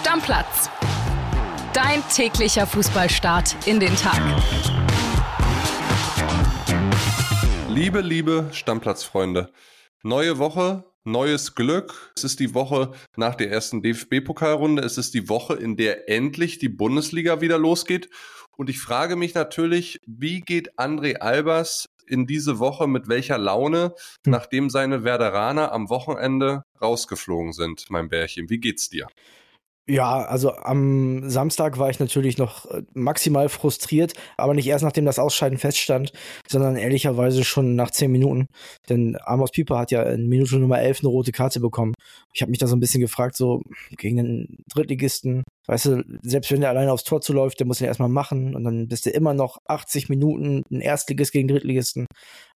Stammplatz. Dein täglicher Fußballstart in den Tag. Liebe, liebe Stammplatzfreunde. Neue Woche, neues Glück. Es ist die Woche nach der ersten DFB-Pokalrunde. Es ist die Woche, in der endlich die Bundesliga wieder losgeht. Und ich frage mich natürlich, wie geht André Albers in diese Woche mit welcher Laune, hm. nachdem seine Werderaner am Wochenende rausgeflogen sind, mein Bärchen? Wie geht's dir? Ja, also am Samstag war ich natürlich noch äh, maximal frustriert, aber nicht erst nachdem das Ausscheiden feststand, sondern ehrlicherweise schon nach zehn Minuten. Denn Amos Pieper hat ja in Minute Nummer elf eine rote Karte bekommen. Ich habe mich da so ein bisschen gefragt, so gegen den Drittligisten, weißt du, selbst wenn der alleine aufs Tor zuläuft, der muss ihn erstmal machen und dann bist du immer noch 80 Minuten ein Erstligist gegen Drittligisten.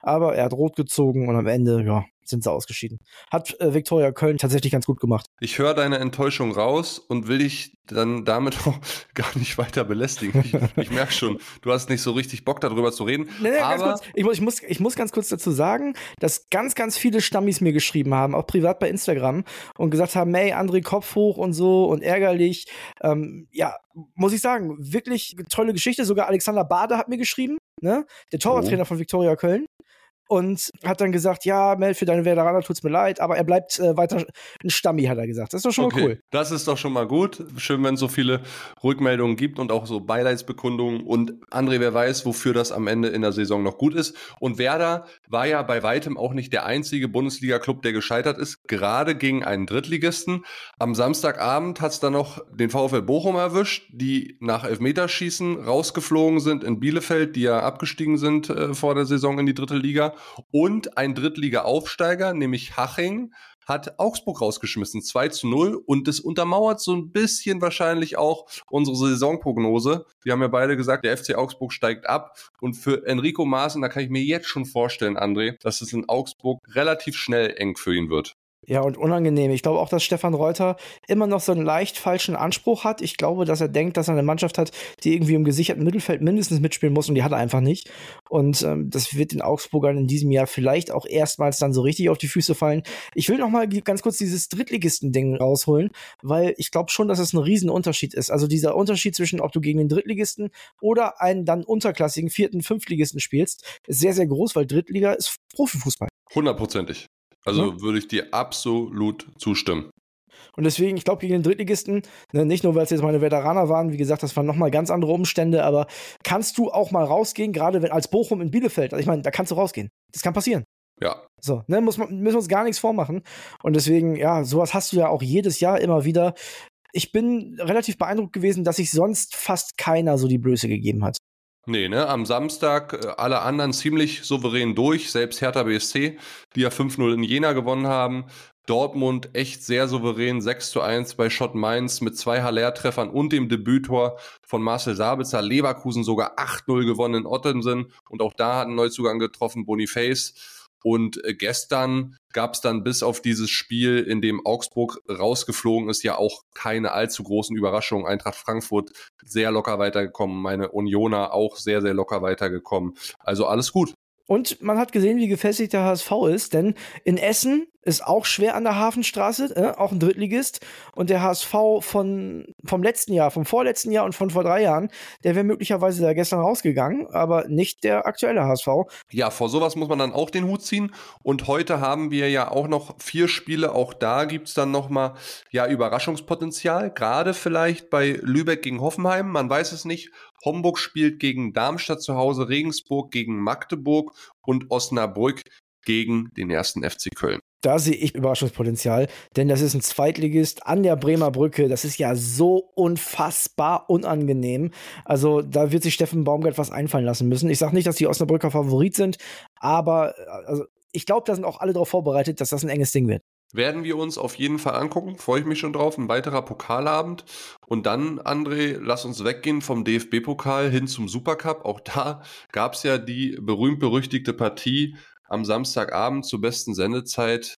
Aber er hat rot gezogen und am Ende, ja, sind sie ausgeschieden. Hat äh, Viktoria Köln tatsächlich ganz gut gemacht. Ich höre deine Enttäuschung raus und will dich dann damit auch gar nicht weiter belästigen. Ich, ich merke schon, du hast nicht so richtig Bock darüber zu reden. Nee, nee, aber kurz, ich, muss, ich, muss, ich muss ganz kurz dazu sagen, dass ganz, ganz viele Stammis mir geschrieben haben, auch privat bei Instagram und gesagt haben, hey, André, Kopf hoch und so und ärgerlich. Ähm, ja, muss ich sagen, wirklich tolle Geschichte. Sogar Alexander Bade hat mir geschrieben, ne? der Torwarttrainer oh. von Viktoria Köln und hat dann gesagt, ja, Mel, für deine Veteraner tut's mir leid, aber er bleibt äh, weiter ein Stammi, hat er gesagt. Das ist doch schon okay. mal cool. Das ist doch schon mal gut. Schön, wenn es so viele Rückmeldungen gibt und auch so Beileidsbekundungen. Und André, wer weiß, wofür das am Ende in der Saison noch gut ist. Und Werder war ja bei weitem auch nicht der einzige Bundesliga-Club, der gescheitert ist, gerade gegen einen Drittligisten. Am Samstagabend hat's dann noch den VfL Bochum erwischt, die nach Elfmeterschießen rausgeflogen sind in Bielefeld, die ja abgestiegen sind äh, vor der Saison in die dritte Liga. Und ein Drittliga-Aufsteiger, nämlich Haching, hat Augsburg rausgeschmissen, 2 zu 0. Und das untermauert so ein bisschen wahrscheinlich auch unsere Saisonprognose. Wir haben ja beide gesagt, der FC Augsburg steigt ab. Und für Enrico Maaßen, da kann ich mir jetzt schon vorstellen, André, dass es in Augsburg relativ schnell eng für ihn wird. Ja, und unangenehm. Ich glaube auch, dass Stefan Reuter immer noch so einen leicht falschen Anspruch hat. Ich glaube, dass er denkt, dass er eine Mannschaft hat, die irgendwie im gesicherten Mittelfeld mindestens mitspielen muss und die hat er einfach nicht. Und ähm, das wird den Augsburgern in diesem Jahr vielleicht auch erstmals dann so richtig auf die Füße fallen. Ich will noch mal ganz kurz dieses Drittligisten-Ding rausholen, weil ich glaube schon, dass es ein Riesenunterschied ist. Also dieser Unterschied zwischen, ob du gegen den Drittligisten oder einen dann unterklassigen vierten, fünftligisten spielst, ist sehr, sehr groß, weil Drittliga ist Profifußball. Hundertprozentig. Also ja. würde ich dir absolut zustimmen. Und deswegen, ich glaube, gegen den Drittligisten, ne, nicht nur, weil es jetzt meine Veteraner waren, wie gesagt, das waren nochmal ganz andere Umstände, aber kannst du auch mal rausgehen, gerade wenn als Bochum in Bielefeld, also ich meine, da kannst du rausgehen. Das kann passieren. Ja. So, ne, muss man, müssen wir uns gar nichts vormachen. Und deswegen, ja, sowas hast du ja auch jedes Jahr immer wieder. Ich bin relativ beeindruckt gewesen, dass sich sonst fast keiner so die Blöße gegeben hat. Nee, ne? Am Samstag äh, alle anderen ziemlich souverän durch, selbst Hertha BSC, die ja 5-0 in Jena gewonnen haben. Dortmund echt sehr souverän, 6 zu 1 bei Schott Mainz mit zwei Haller-Treffern und dem Debütor von Marcel Sabitzer. Leverkusen sogar 8-0 gewonnen in Ottensen und auch da hat ein Neuzugang getroffen, Boniface. Und äh, gestern gab es dann bis auf dieses Spiel, in dem Augsburg rausgeflogen ist, ja auch keine allzu großen Überraschungen. Eintracht Frankfurt sehr locker weitergekommen, meine Unioner auch sehr, sehr locker weitergekommen. Also alles gut. Und man hat gesehen, wie gefestigt der HSV ist, denn in Essen ist auch schwer an der Hafenstraße, äh, auch ein Drittligist. Und der HSV von, vom letzten Jahr, vom vorletzten Jahr und von vor drei Jahren, der wäre möglicherweise da gestern rausgegangen, aber nicht der aktuelle HSV. Ja, vor sowas muss man dann auch den Hut ziehen. Und heute haben wir ja auch noch vier Spiele. Auch da gibt's dann nochmal ja, Überraschungspotenzial. Gerade vielleicht bei Lübeck gegen Hoffenheim. Man weiß es nicht. Homburg spielt gegen Darmstadt zu Hause, Regensburg gegen Magdeburg und Osnabrück gegen den ersten FC Köln. Da sehe ich Überraschungspotenzial, denn das ist ein Zweitligist an der Bremer Brücke. Das ist ja so unfassbar unangenehm. Also da wird sich Steffen Baumgart was einfallen lassen müssen. Ich sage nicht, dass die Osnabrücker Favorit sind, aber also, ich glaube, da sind auch alle darauf vorbereitet, dass das ein enges Ding wird. Werden wir uns auf jeden Fall angucken, freue ich mich schon drauf. Ein weiterer Pokalabend. Und dann, André, lass uns weggehen vom DFB-Pokal hin zum Supercup. Auch da gab es ja die berühmt-berüchtigte Partie am Samstagabend zur besten Sendezeit.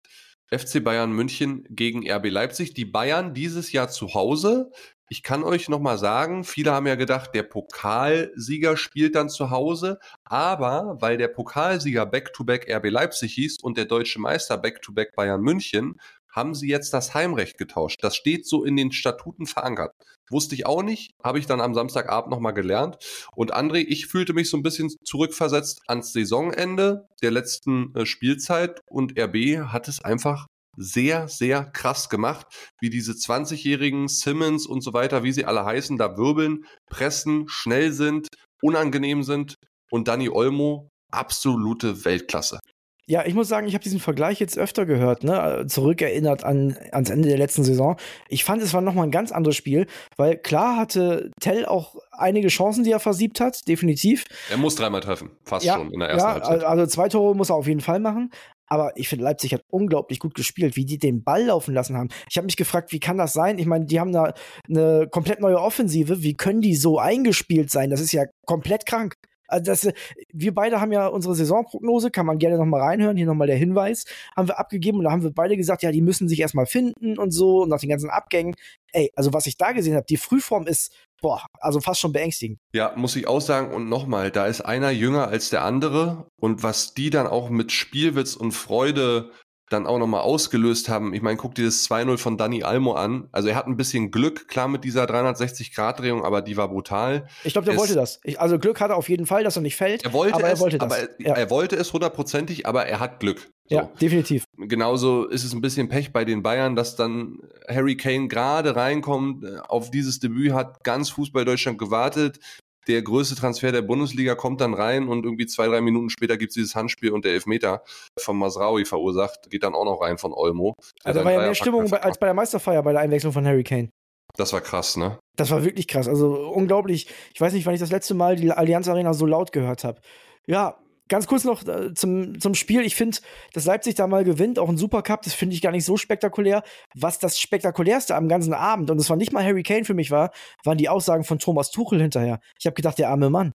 FC Bayern München gegen RB Leipzig. Die Bayern dieses Jahr zu Hause. Ich kann euch nochmal sagen, viele haben ja gedacht, der Pokalsieger spielt dann zu Hause, aber weil der Pokalsieger Back-to-Back -back RB Leipzig hieß und der deutsche Meister Back-to-Back -back Bayern München, haben sie jetzt das Heimrecht getauscht. Das steht so in den Statuten verankert. Wusste ich auch nicht, habe ich dann am Samstagabend nochmal gelernt. Und André, ich fühlte mich so ein bisschen zurückversetzt ans Saisonende der letzten äh, Spielzeit und RB hat es einfach sehr, sehr krass gemacht, wie diese 20-jährigen Simmons und so weiter, wie sie alle heißen, da wirbeln, pressen, schnell sind, unangenehm sind und Danny Olmo absolute Weltklasse. Ja, ich muss sagen, ich habe diesen Vergleich jetzt öfter gehört, ne? zurückerinnert an, ans Ende der letzten Saison. Ich fand, es war nochmal ein ganz anderes Spiel, weil klar hatte Tell auch einige Chancen, die er versiebt hat, definitiv. Er muss dreimal treffen, fast ja, schon in der ersten ja, Halbzeit. Also zwei Tore muss er auf jeden Fall machen. Aber ich finde, Leipzig hat unglaublich gut gespielt, wie die den Ball laufen lassen haben. Ich habe mich gefragt, wie kann das sein? Ich meine, die haben da eine komplett neue Offensive. Wie können die so eingespielt sein? Das ist ja komplett krank. Also das, wir beide haben ja unsere Saisonprognose, kann man gerne noch mal reinhören, hier noch mal der Hinweis, haben wir abgegeben und da haben wir beide gesagt, ja, die müssen sich erstmal finden und so und nach den ganzen Abgängen. Ey, also was ich da gesehen habe, die Frühform ist, boah, also fast schon beängstigend. Ja, muss ich auch sagen und nochmal, da ist einer jünger als der andere und was die dann auch mit Spielwitz und Freude dann auch nochmal ausgelöst haben. Ich meine, guck dir das 2-0 von Danny Almo an. Also er hat ein bisschen Glück, klar mit dieser 360-Grad-Drehung, aber die war brutal. Ich glaube, der es, wollte das. Ich, also Glück hat er auf jeden Fall, dass er nicht fällt. Er wollte aber es, er wollte das. Aber ja. er wollte es hundertprozentig, aber er hat Glück. So. Ja, definitiv. Genauso ist es ein bisschen Pech bei den Bayern, dass dann Harry Kane gerade reinkommt, äh, auf dieses Debüt hat ganz Fußball Deutschland gewartet, der größte Transfer der Bundesliga kommt dann rein und irgendwie zwei, drei Minuten später gibt es dieses Handspiel und der Elfmeter von Masraui verursacht, geht dann auch noch rein von Olmo. Also da war ja mehr Stimmung bei, als bei der Meisterfeier bei der Einwechslung von Harry Kane. Das war krass, ne? Das war wirklich krass. Also unglaublich. Ich weiß nicht, wann ich das letzte Mal die Allianz Arena so laut gehört habe. Ja, Ganz kurz noch äh, zum, zum Spiel. Ich finde, dass Leipzig da mal gewinnt, auch ein Supercup, das finde ich gar nicht so spektakulär. Was das spektakulärste am ganzen Abend, und es war nicht mal Harry Kane für mich war, waren die Aussagen von Thomas Tuchel hinterher. Ich habe gedacht, der arme Mann.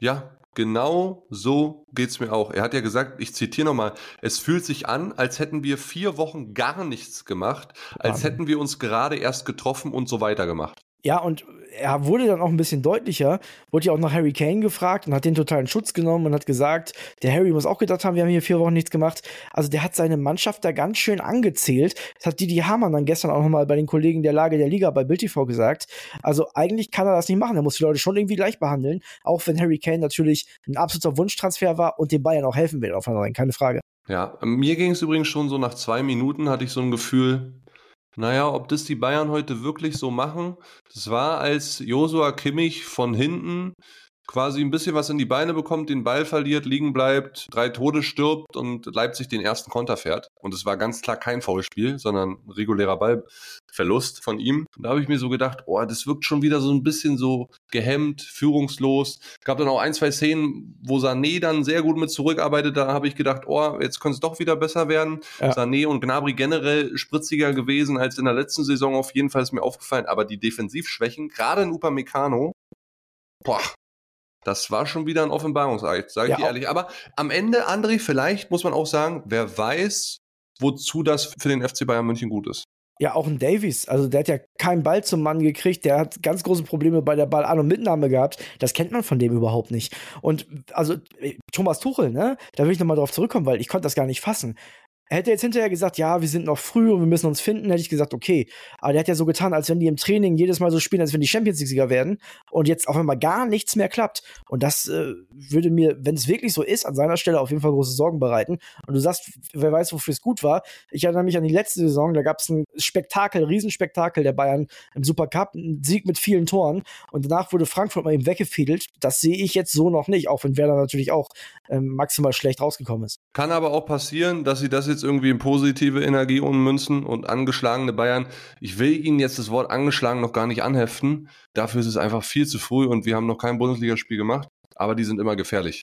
Ja, genau so geht's mir auch. Er hat ja gesagt, ich zitiere nochmal, es fühlt sich an, als hätten wir vier Wochen gar nichts gemacht, als hätten wir uns gerade erst getroffen und so weiter gemacht. Ja, und er wurde dann auch ein bisschen deutlicher, wurde ja auch nach Harry Kane gefragt und hat den totalen Schutz genommen und hat gesagt, der Harry muss auch gedacht haben, wir haben hier vier Wochen nichts gemacht. Also der hat seine Mannschaft da ganz schön angezählt. Das hat Didi Hamann dann gestern auch nochmal bei den Kollegen der Lage der Liga bei Bild TV gesagt. Also eigentlich kann er das nicht machen. Er muss die Leute schon irgendwie gleich behandeln, auch wenn Harry Kane natürlich ein absoluter Wunschtransfer war und den Bayern auch helfen will, auf keine Frage. Ja, mir ging es übrigens schon so nach zwei Minuten hatte ich so ein Gefühl, naja, ob das die Bayern heute wirklich so machen, das war, als Josua Kimmich von hinten quasi ein bisschen was in die Beine bekommt, den Ball verliert, liegen bleibt, drei Tode stirbt und Leipzig den ersten Konter fährt. Und es war ganz klar kein Foulspiel, sondern ein regulärer Ballverlust von ihm. Und da habe ich mir so gedacht, oh, das wirkt schon wieder so ein bisschen so gehemmt, führungslos. Gab dann auch ein, zwei Szenen, wo Sané dann sehr gut mit zurückarbeitet. Da habe ich gedacht, oh, jetzt könnte es doch wieder besser werden. Ja. Sané und Gnabry generell spritziger gewesen als in der letzten Saison. Auf jeden Fall ist mir aufgefallen. Aber die Defensivschwächen, gerade in Upamecano, boah, das war schon wieder ein Offenbarungseid, sage ich ja, dir ehrlich. Aber am Ende, André, vielleicht muss man auch sagen, wer weiß, wozu das für den FC Bayern München gut ist. Ja, auch ein Davies. Also der hat ja keinen Ball zum Mann gekriegt. Der hat ganz große Probleme bei der Ball-An- und Mitnahme gehabt. Das kennt man von dem überhaupt nicht. Und also Thomas Tuchel, ne? Da will ich nochmal drauf zurückkommen, weil ich konnte das gar nicht fassen. Hätte jetzt hinterher gesagt, ja, wir sind noch früh und wir müssen uns finden, hätte ich gesagt, okay. Aber der hat ja so getan, als wenn die im Training jedes Mal so spielen, als wenn die Champions League-Sieger werden und jetzt auf einmal gar nichts mehr klappt. Und das äh, würde mir, wenn es wirklich so ist, an seiner Stelle auf jeden Fall große Sorgen bereiten. Und du sagst, wer weiß, wofür es gut war. Ich erinnere mich an die letzte Saison, da gab es ein Spektakel, Riesenspektakel der Bayern im Supercup, ein Sieg mit vielen Toren und danach wurde Frankfurt mal eben weggefädelt. Das sehe ich jetzt so noch nicht, auch wenn Werder natürlich auch ähm, maximal schlecht rausgekommen ist. Kann aber auch passieren, dass sie das jetzt irgendwie in positive Energie ummünzen und angeschlagene Bayern. Ich will Ihnen jetzt das Wort angeschlagen noch gar nicht anheften. Dafür ist es einfach viel zu früh und wir haben noch kein Bundesligaspiel gemacht. Aber die sind immer gefährlich,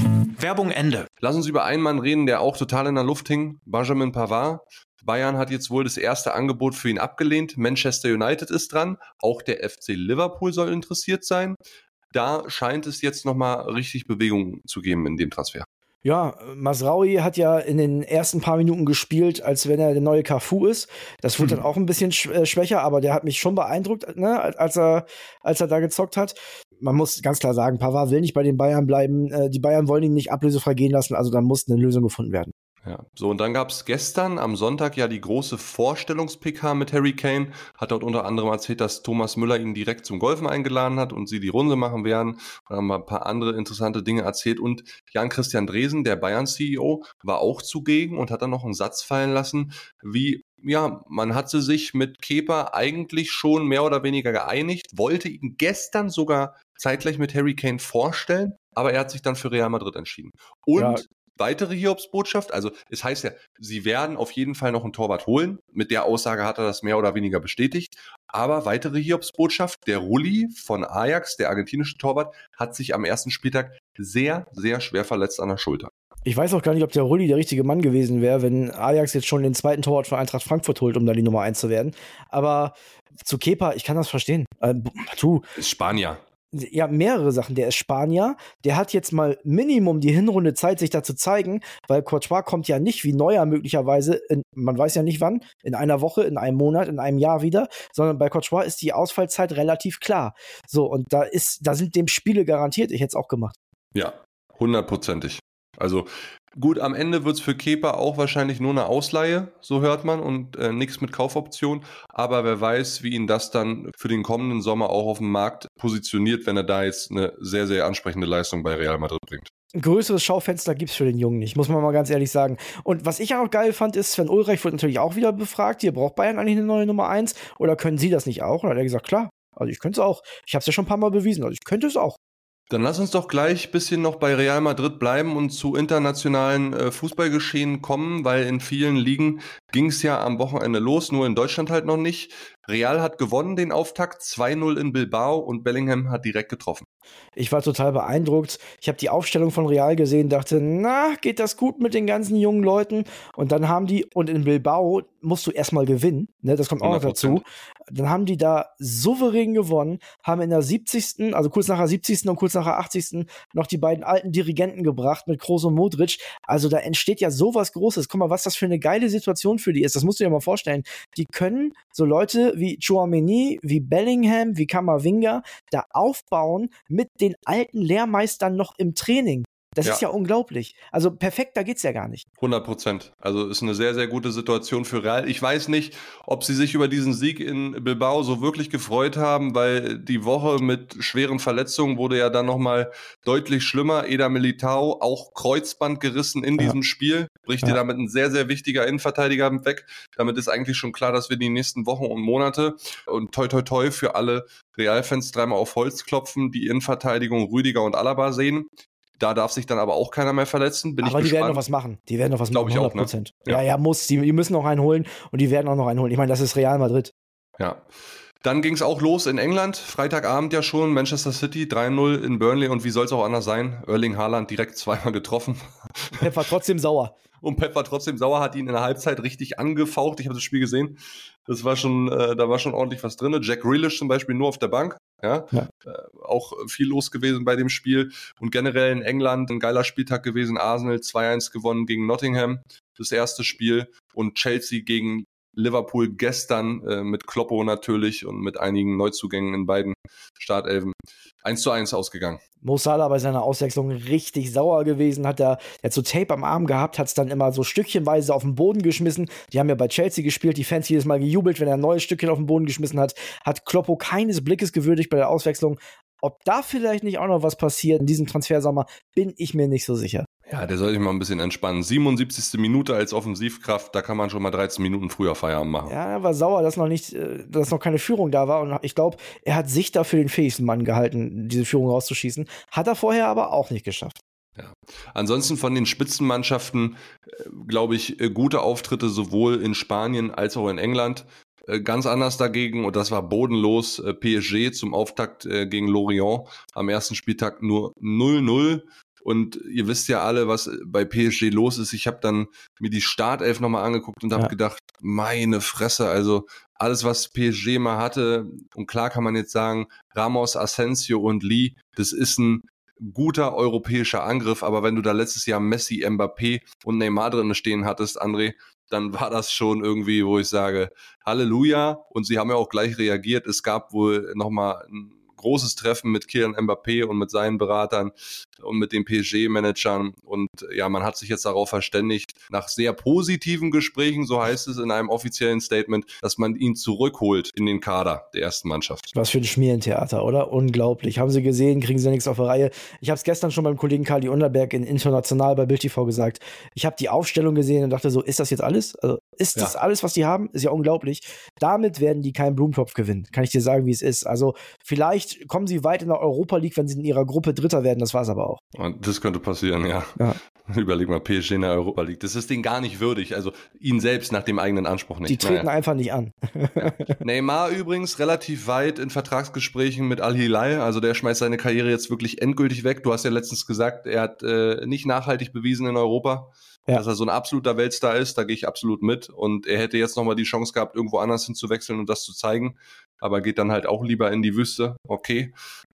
Werbung Ende. Lass uns über einen Mann reden, der auch total in der Luft hing. Benjamin Pavard. Bayern hat jetzt wohl das erste Angebot für ihn abgelehnt. Manchester United ist dran. Auch der FC Liverpool soll interessiert sein. Da scheint es jetzt nochmal richtig Bewegung zu geben in dem Transfer. Ja, Masraui hat ja in den ersten paar Minuten gespielt, als wenn er der neue Cafu ist. Das wurde hm. dann auch ein bisschen äh, schwächer, aber der hat mich schon beeindruckt, ne, als er, als er da gezockt hat. Man muss ganz klar sagen, Pavard will nicht bei den Bayern bleiben. Äh, die Bayern wollen ihn nicht ablösefrei gehen lassen, also da muss eine Lösung gefunden werden. Ja, so und dann gab es gestern am Sonntag ja die große Vorstellungs-PK mit Harry Kane. Hat dort unter anderem erzählt, dass Thomas Müller ihn direkt zum Golfen eingeladen hat und sie die Runde machen werden. Und haben ein paar andere interessante Dinge erzählt. Und Jan-Christian Dresen, der Bayern-CEO, war auch zugegen und hat dann noch einen Satz fallen lassen, wie ja, man hatte sich mit Kepa eigentlich schon mehr oder weniger geeinigt, wollte ihn gestern sogar zeitgleich mit Harry Kane vorstellen, aber er hat sich dann für Real Madrid entschieden. Und ja weitere Hiobsbotschaft. Also es heißt ja, sie werden auf jeden Fall noch einen Torwart holen. Mit der Aussage hat er das mehr oder weniger bestätigt. Aber weitere Hiobsbotschaft, der Rulli von Ajax, der argentinische Torwart, hat sich am ersten Spieltag sehr, sehr schwer verletzt an der Schulter. Ich weiß auch gar nicht, ob der Rulli der richtige Mann gewesen wäre, wenn Ajax jetzt schon den zweiten Torwart von Eintracht Frankfurt holt, um da die Nummer 1 zu werden. Aber zu Kepa, ich kann das verstehen. Äh, du. Ist Spanier ja, mehrere Sachen. Der ist Spanier, der hat jetzt mal Minimum die Hinrunde Zeit, sich da zu zeigen, weil Courtois kommt ja nicht wie Neuer möglicherweise, in, man weiß ja nicht wann, in einer Woche, in einem Monat, in einem Jahr wieder, sondern bei Courtois ist die Ausfallzeit relativ klar. So, und da ist, da sind dem Spiele garantiert, ich hätte es auch gemacht. Ja, hundertprozentig. Also Gut, am Ende wird es für Kepa auch wahrscheinlich nur eine Ausleihe, so hört man, und äh, nichts mit Kaufoption. Aber wer weiß, wie ihn das dann für den kommenden Sommer auch auf dem Markt positioniert, wenn er da jetzt eine sehr, sehr ansprechende Leistung bei Real Madrid bringt. Ein größeres Schaufenster gibt es für den Jungen nicht, muss man mal ganz ehrlich sagen. Und was ich auch noch geil fand, ist, Sven Ulreich wurde natürlich auch wieder befragt, hier braucht Bayern eigentlich eine neue Nummer 1 oder können Sie das nicht auch? Und dann hat er gesagt, klar, also ich könnte es auch. Ich habe es ja schon ein paar Mal bewiesen, also ich könnte es auch. Dann lass uns doch gleich ein bisschen noch bei Real Madrid bleiben und zu internationalen äh, Fußballgeschehen kommen, weil in vielen Ligen ging es ja am Wochenende los, nur in Deutschland halt noch nicht. Real hat gewonnen den Auftakt 2-0 in Bilbao und Bellingham hat direkt getroffen. Ich war total beeindruckt. Ich habe die Aufstellung von Real gesehen, dachte, na, geht das gut mit den ganzen jungen Leuten? Und dann haben die, und in Bilbao musst du erstmal gewinnen, ne, das kommt auch 100%. noch dazu. Dann haben die da souverän gewonnen, haben in der 70., also kurz nach der 70. und kurz nach der 80. noch die beiden alten Dirigenten gebracht mit Kroos und Modric. Also da entsteht ja sowas Großes. Guck mal, was das für eine geile Situation für die ist. Das musst du dir mal vorstellen. Die können so Leute wie Chouameni, wie Bellingham, wie Kamavinga da aufbauen mit den alten Lehrmeistern noch im Training. Das ja. ist ja unglaublich. Also perfekter geht's ja gar nicht. 100 Prozent. Also ist eine sehr, sehr gute Situation für Real. Ich weiß nicht, ob sie sich über diesen Sieg in Bilbao so wirklich gefreut haben, weil die Woche mit schweren Verletzungen wurde ja dann nochmal deutlich schlimmer. Eda Militao auch Kreuzband gerissen in ja. diesem Spiel. Bricht ja. dir damit ein sehr, sehr wichtiger Innenverteidiger weg. Damit ist eigentlich schon klar, dass wir die nächsten Wochen und Monate und toi toi toi für alle Realfans dreimal auf Holz klopfen, die Innenverteidigung Rüdiger und Alaba sehen. Da darf sich dann aber auch keiner mehr verletzen. Bin aber ich die gespannt. werden noch was machen. Die werden noch was Glaube machen. 100 ich auch, ne? Ja. ja, ja, muss. Die, die müssen noch einen holen und die werden auch noch einen holen. Ich meine, das ist Real Madrid. Ja. Dann ging es auch los in England, Freitagabend ja schon, Manchester City 3-0 in Burnley und wie soll es auch anders sein? Erling Haaland direkt zweimal getroffen. Pep war trotzdem sauer. Und Pep war trotzdem sauer, hat ihn in der Halbzeit richtig angefaucht. Ich habe das Spiel gesehen. Das war schon, äh, da war schon ordentlich was drin. Jack Grealish zum Beispiel nur auf der Bank. Ja, ja. Äh, auch viel los gewesen bei dem Spiel. Und generell in England ein geiler Spieltag gewesen. Arsenal 2-1 gewonnen gegen Nottingham. Das erste Spiel. Und Chelsea gegen Liverpool gestern äh, mit Kloppo natürlich und mit einigen Neuzugängen in beiden Startelfen 1 zu 1 ausgegangen. Mo Salah bei seiner Auswechslung richtig sauer gewesen, hat er, er so Tape am Arm gehabt, hat es dann immer so stückchenweise auf den Boden geschmissen. Die haben ja bei Chelsea gespielt, die Fans jedes Mal gejubelt, wenn er ein neues Stückchen auf den Boden geschmissen hat. Hat Kloppo keines Blickes gewürdigt bei der Auswechslung. Ob da vielleicht nicht auch noch was passiert in diesem Transfersommer, bin ich mir nicht so sicher. Ja, der soll sich mal ein bisschen entspannen. 77. Minute als Offensivkraft, da kann man schon mal 13 Minuten früher Feierabend machen. Ja, er war sauer, dass noch nicht, äh, dass noch keine Führung da war. Und ich glaube, er hat sich dafür den fähigsten Mann gehalten, diese Führung rauszuschießen. Hat er vorher aber auch nicht geschafft. Ja. Ansonsten von den Spitzenmannschaften, äh, glaube ich, äh, gute Auftritte sowohl in Spanien als auch in England. Ganz anders dagegen, und das war bodenlos, PSG zum Auftakt gegen Lorient am ersten Spieltag nur 0-0. Und ihr wisst ja alle, was bei PSG los ist. Ich habe dann mir die Startelf nochmal angeguckt und habe ja. gedacht, meine Fresse, also alles, was PSG mal hatte, und klar kann man jetzt sagen, Ramos, Asensio und Lee, das ist ein guter europäischer Angriff, aber wenn du da letztes Jahr Messi, Mbappé und Neymar drin stehen hattest, André, dann war das schon irgendwie, wo ich sage, Halleluja. Und sie haben ja auch gleich reagiert. Es gab wohl nochmal ein großes Treffen mit Kylian Mbappé und mit seinen Beratern und mit den PSG-Managern. Und ja, man hat sich jetzt darauf verständigt, nach sehr positiven Gesprächen, so heißt es in einem offiziellen Statement, dass man ihn zurückholt in den Kader der ersten Mannschaft. Was für ein Schmierentheater, oder? Unglaublich. Haben Sie gesehen, kriegen Sie nichts auf der Reihe. Ich habe es gestern schon beim Kollegen Kali Unterberg in International bei Bild TV gesagt. Ich habe die Aufstellung gesehen und dachte so, ist das jetzt alles? Also ist ja. das alles, was die haben? Ist ja unglaublich. Damit werden die keinen Blumentopf gewinnen. Kann ich dir sagen, wie es ist. Also vielleicht kommen sie weit in der Europa League, wenn sie in ihrer Gruppe Dritter werden. Das war es aber auch. Und das könnte passieren, ja. ja. Überleg mal, PSG in der Europa League. Das ist denen gar nicht würdig. Also ihn selbst nach dem eigenen Anspruch nicht. Die treten naja. einfach nicht an. ja. Neymar übrigens relativ weit in Vertragsgesprächen mit Al-Hilal. Also der schmeißt seine Karriere jetzt wirklich endgültig weg. Du hast ja letztens gesagt, er hat äh, nicht nachhaltig bewiesen in Europa ja. dass er so ein absoluter Weltstar ist, da gehe ich absolut mit. Und er hätte jetzt nochmal die Chance gehabt, irgendwo anders hinzuwechseln und das zu zeigen, aber geht dann halt auch lieber in die Wüste. Okay.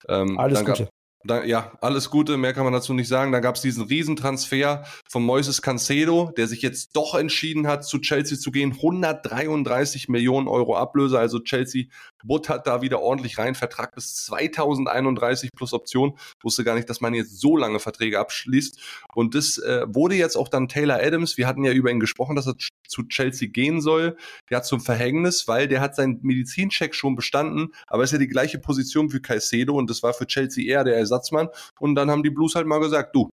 Ähm, Alles Gute. Da, ja, alles Gute, mehr kann man dazu nicht sagen. Da gab es diesen Riesentransfer von Moises Cancedo, der sich jetzt doch entschieden hat, zu Chelsea zu gehen. 133 Millionen Euro Ablöse, also Chelsea buttert da wieder ordentlich rein. Vertrag bis 2031 plus Option. Wusste gar nicht, dass man jetzt so lange Verträge abschließt. Und das äh, wurde jetzt auch dann Taylor Adams. Wir hatten ja über ihn gesprochen, dass er zu Chelsea gehen soll. Ja, zum Verhängnis, weil der hat seinen Medizincheck schon bestanden, aber ist ja die gleiche Position wie Caicedo und das war für Chelsea eher der Ersatz Ersatzmann. Und dann haben die Blues halt mal gesagt, du,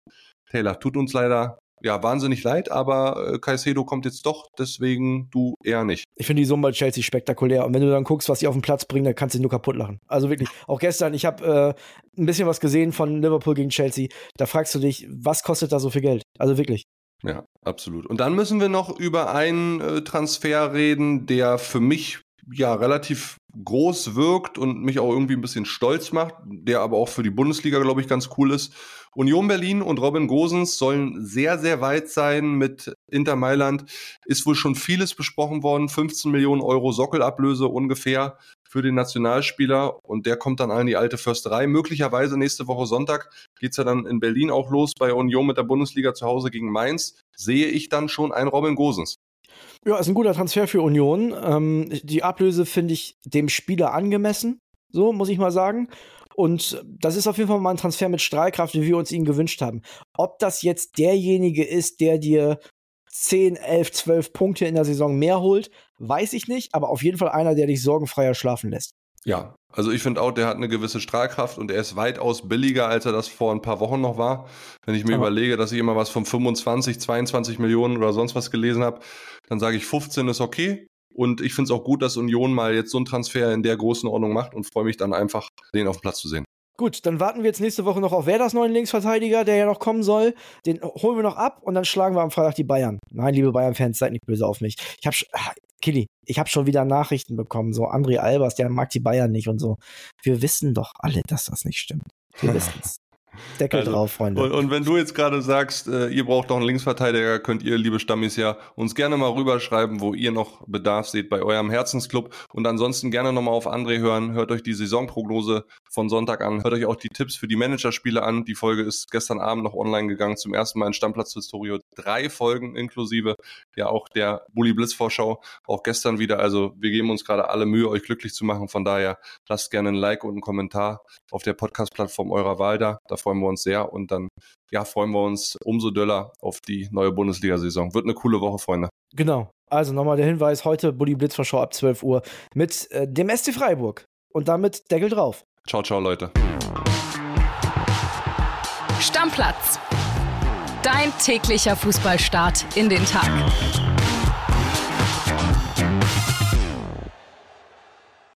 Taylor, tut uns leider ja, wahnsinnig leid, aber äh, Caicedo kommt jetzt doch, deswegen du eher nicht. Ich finde die Summe bei Chelsea spektakulär. Und wenn du dann guckst, was sie auf den Platz bringen, dann kannst du dich nur kaputt lachen. Also wirklich, auch gestern, ich habe äh, ein bisschen was gesehen von Liverpool gegen Chelsea. Da fragst du dich, was kostet da so viel Geld? Also wirklich. Ja, absolut. Und dann müssen wir noch über einen äh, Transfer reden, der für mich ja relativ groß wirkt und mich auch irgendwie ein bisschen stolz macht, der aber auch für die Bundesliga, glaube ich, ganz cool ist. Union Berlin und Robin Gosens sollen sehr, sehr weit sein mit Inter Mailand. Ist wohl schon vieles besprochen worden. 15 Millionen Euro Sockelablöse ungefähr für den Nationalspieler und der kommt dann an die alte Försterei. Möglicherweise nächste Woche Sonntag geht's ja dann in Berlin auch los bei Union mit der Bundesliga zu Hause gegen Mainz. Sehe ich dann schon einen Robin Gosens. Ja, ist ein guter Transfer für Union. Ähm, die Ablöse finde ich dem Spieler angemessen, so muss ich mal sagen. Und das ist auf jeden Fall mal ein Transfer mit Strahlkraft, wie wir uns ihn gewünscht haben. Ob das jetzt derjenige ist, der dir 10, 11, 12 Punkte in der Saison mehr holt, weiß ich nicht, aber auf jeden Fall einer, der dich sorgenfreier schlafen lässt. Ja, also ich finde auch, der hat eine gewisse Strahlkraft und er ist weitaus billiger, als er das vor ein paar Wochen noch war. Wenn ich mir Aber überlege, dass ich immer was von 25, 22 Millionen oder sonst was gelesen habe, dann sage ich 15 ist okay. Und ich finde es auch gut, dass Union mal jetzt so einen Transfer in der großen Ordnung macht und freue mich dann einfach, den auf dem Platz zu sehen. Gut, dann warten wir jetzt nächste Woche noch auf Werders neuen Linksverteidiger, der ja noch kommen soll. Den holen wir noch ab und dann schlagen wir am Freitag die Bayern. Nein, liebe Bayern-Fans, seid nicht böse auf mich. Ich habe Kili, ich habe schon wieder Nachrichten bekommen, so André Albers, der mag die Bayern nicht und so. Wir wissen doch alle, dass das nicht stimmt. Wir wissen es. Deckel also, drauf, Freunde. Und, und, wenn du jetzt gerade sagst, äh, ihr braucht noch einen Linksverteidiger, könnt ihr, liebe Stammis, ja uns gerne mal rüberschreiben, wo ihr noch Bedarf seht bei eurem Herzensclub. Und ansonsten gerne nochmal auf André hören. Hört euch die Saisonprognose von Sonntag an. Hört euch auch die Tipps für die Managerspiele an. Die Folge ist gestern Abend noch online gegangen. Zum ersten Mal in Stammplatz Historio. Drei Folgen inklusive ja auch der Bully Blitz Vorschau. Auch gestern wieder. Also wir geben uns gerade alle Mühe, euch glücklich zu machen. Von daher lasst gerne ein Like und einen Kommentar auf der Podcast-Plattform eurer Wahl da. Da freuen wir uns sehr und dann ja, freuen wir uns umso döller auf die neue Bundesliga-Saison. Wird eine coole Woche, Freunde. Genau. Also nochmal der Hinweis, heute Bulli Blitz Vorschau ab 12 Uhr mit äh, dem SC Freiburg. Und damit Deckel drauf. Ciao, ciao, Leute. Stammplatz. Dein täglicher Fußballstart in den Tag.